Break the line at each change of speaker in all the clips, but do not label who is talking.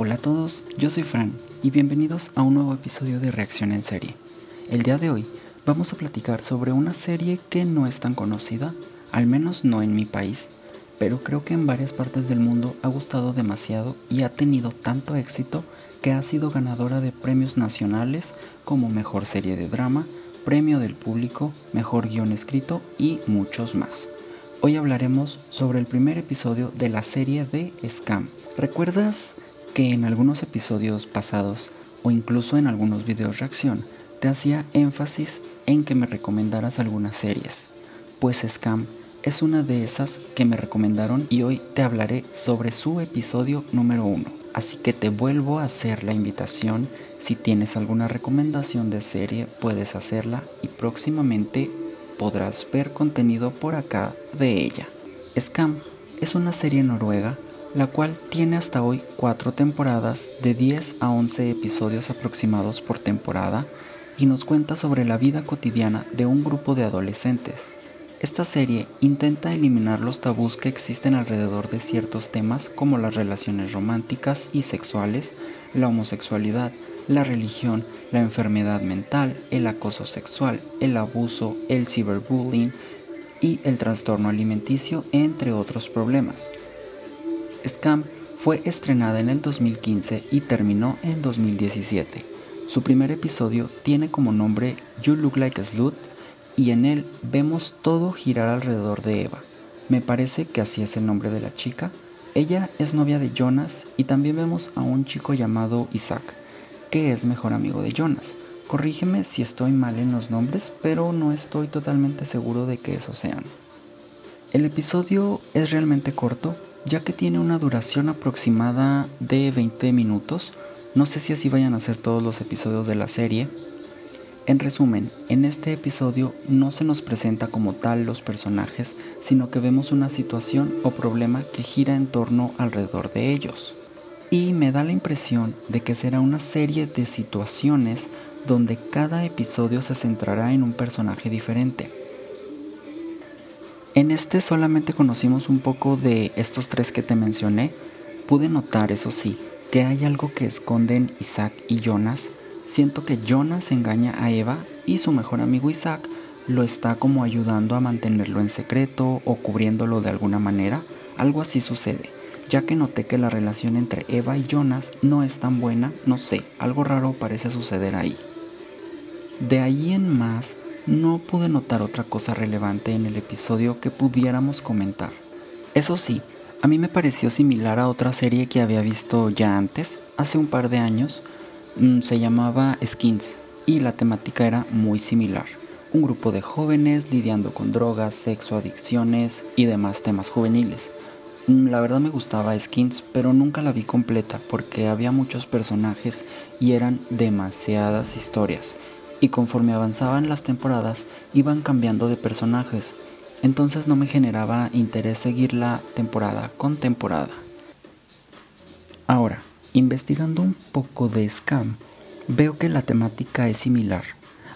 Hola a todos, yo soy Fran y bienvenidos a un nuevo episodio de Reacción en Serie. El día de hoy vamos a platicar sobre una serie que no es tan conocida, al menos no en mi país, pero creo que en varias partes del mundo ha gustado demasiado y ha tenido tanto éxito que ha sido ganadora de premios nacionales como Mejor Serie de Drama, Premio del Público, Mejor Guión Escrito y muchos más. Hoy hablaremos sobre el primer episodio de la serie de Scam. ¿Recuerdas que en algunos episodios pasados o incluso en algunos videos reacción te hacía énfasis en que me recomendaras algunas series? Pues Scam es una de esas que me recomendaron y hoy te hablaré sobre su episodio número uno. Así que te vuelvo a hacer la invitación. Si tienes alguna recomendación de serie, puedes hacerla y próximamente podrás ver contenido por acá de ella. Scam es una serie noruega la cual tiene hasta hoy cuatro temporadas de 10 a 11 episodios aproximados por temporada y nos cuenta sobre la vida cotidiana de un grupo de adolescentes. Esta serie intenta eliminar los tabús que existen alrededor de ciertos temas como las relaciones románticas y sexuales, la homosexualidad, la religión, la enfermedad mental, el acoso sexual, el abuso, el ciberbullying y el trastorno alimenticio, entre otros problemas. Scam fue estrenada en el 2015 y terminó en 2017. Su primer episodio tiene como nombre You Look Like a Slut y en él vemos todo girar alrededor de Eva. Me parece que así es el nombre de la chica. Ella es novia de Jonas y también vemos a un chico llamado Isaac, que es mejor amigo de Jonas. Corrígeme si estoy mal en los nombres, pero no estoy totalmente seguro de que eso sean. El episodio es realmente corto, ya que tiene una duración aproximada de 20 minutos. No sé si así vayan a ser todos los episodios de la serie. En resumen, en este episodio no se nos presenta como tal los personajes, sino que vemos una situación o problema que gira en torno alrededor de ellos. Y me da la impresión de que será una serie de situaciones donde cada episodio se centrará en un personaje diferente. En este solamente conocimos un poco de estos tres que te mencioné. Pude notar, eso sí, que hay algo que esconden Isaac y Jonas. Siento que Jonas engaña a Eva y su mejor amigo Isaac lo está como ayudando a mantenerlo en secreto o cubriéndolo de alguna manera. Algo así sucede, ya que noté que la relación entre Eva y Jonas no es tan buena, no sé, algo raro parece suceder ahí. De ahí en más, no pude notar otra cosa relevante en el episodio que pudiéramos comentar. Eso sí, a mí me pareció similar a otra serie que había visto ya antes, hace un par de años. Mm, se llamaba Skins y la temática era muy similar. Un grupo de jóvenes lidiando con drogas, sexo, adicciones y demás temas juveniles. Mm, la verdad me gustaba Skins, pero nunca la vi completa porque había muchos personajes y eran demasiadas historias y conforme avanzaban las temporadas iban cambiando de personajes, entonces no me generaba interés seguir temporada con temporada. Ahora, investigando un poco de Scam, veo que la temática es similar.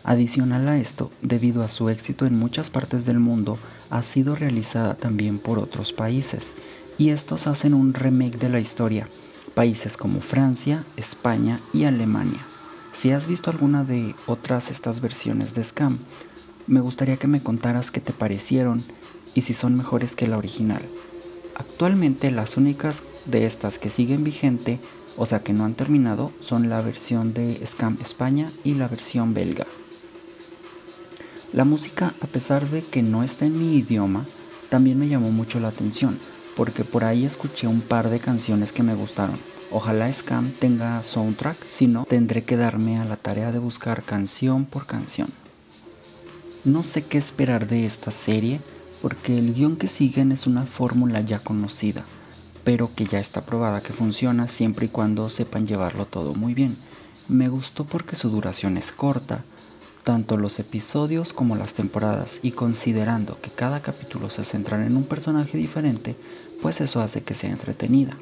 Adicional a esto, debido a su éxito en muchas partes del mundo, ha sido realizada también por otros países, y estos hacen un remake de la historia, países como Francia, España y Alemania. Si has visto alguna de otras estas versiones de Scam, me gustaría que me contaras qué te parecieron y si son mejores que la original. Actualmente las únicas de estas que siguen vigente, o sea que no han terminado, son la versión de Scam España y la versión belga. La música, a pesar de que no está en mi idioma, también me llamó mucho la atención, porque por ahí escuché un par de canciones que me gustaron. Ojalá Scam tenga soundtrack, si no, tendré que darme a la tarea de buscar canción por canción. No sé qué esperar de esta serie porque el guion que siguen es una fórmula ya conocida, pero que ya está probada que funciona siempre y cuando sepan llevarlo todo muy bien. Me gustó porque su duración es corta, tanto los episodios como las temporadas, y considerando que cada capítulo se centra en un personaje diferente, pues eso hace que sea entretenida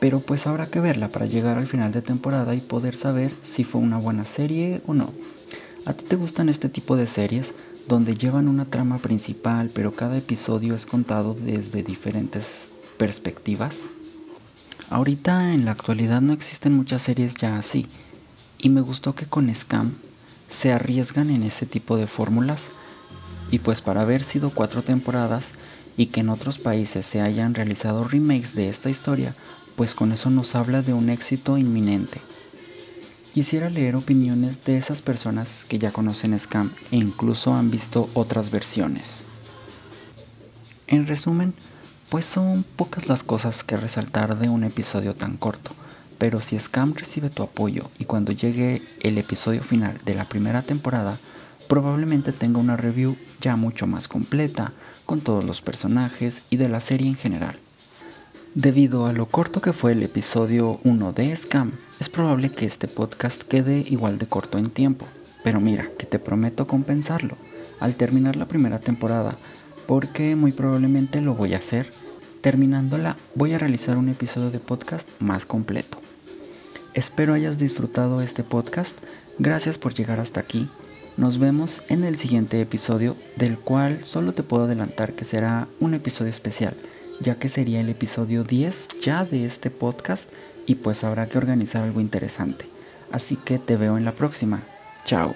pero pues habrá que verla para llegar al final de temporada y poder saber si fue una buena serie o no. ¿A ti te gustan este tipo de series donde llevan una trama principal pero cada episodio es contado desde diferentes perspectivas? Ahorita en la actualidad no existen muchas series ya así, y me gustó que con Scam se arriesgan en ese tipo de fórmulas, y pues para haber sido cuatro temporadas y que en otros países se hayan realizado remakes de esta historia, pues con eso nos habla de un éxito inminente. Quisiera leer opiniones de esas personas que ya conocen Scam e incluso han visto otras versiones. En resumen, pues son pocas las cosas que resaltar de un episodio tan corto, pero si Scam recibe tu apoyo y cuando llegue el episodio final de la primera temporada, probablemente tenga una review ya mucho más completa, con todos los personajes y de la serie en general. Debido a lo corto que fue el episodio 1 de Scam, es probable que este podcast quede igual de corto en tiempo, pero mira, que te prometo compensarlo al terminar la primera temporada, porque muy probablemente lo voy a hacer. Terminándola, voy a realizar un episodio de podcast más completo. Espero hayas disfrutado este podcast, gracias por llegar hasta aquí. Nos vemos en el siguiente episodio, del cual solo te puedo adelantar que será un episodio especial ya que sería el episodio 10 ya de este podcast y pues habrá que organizar algo interesante. Así que te veo en la próxima. Chao.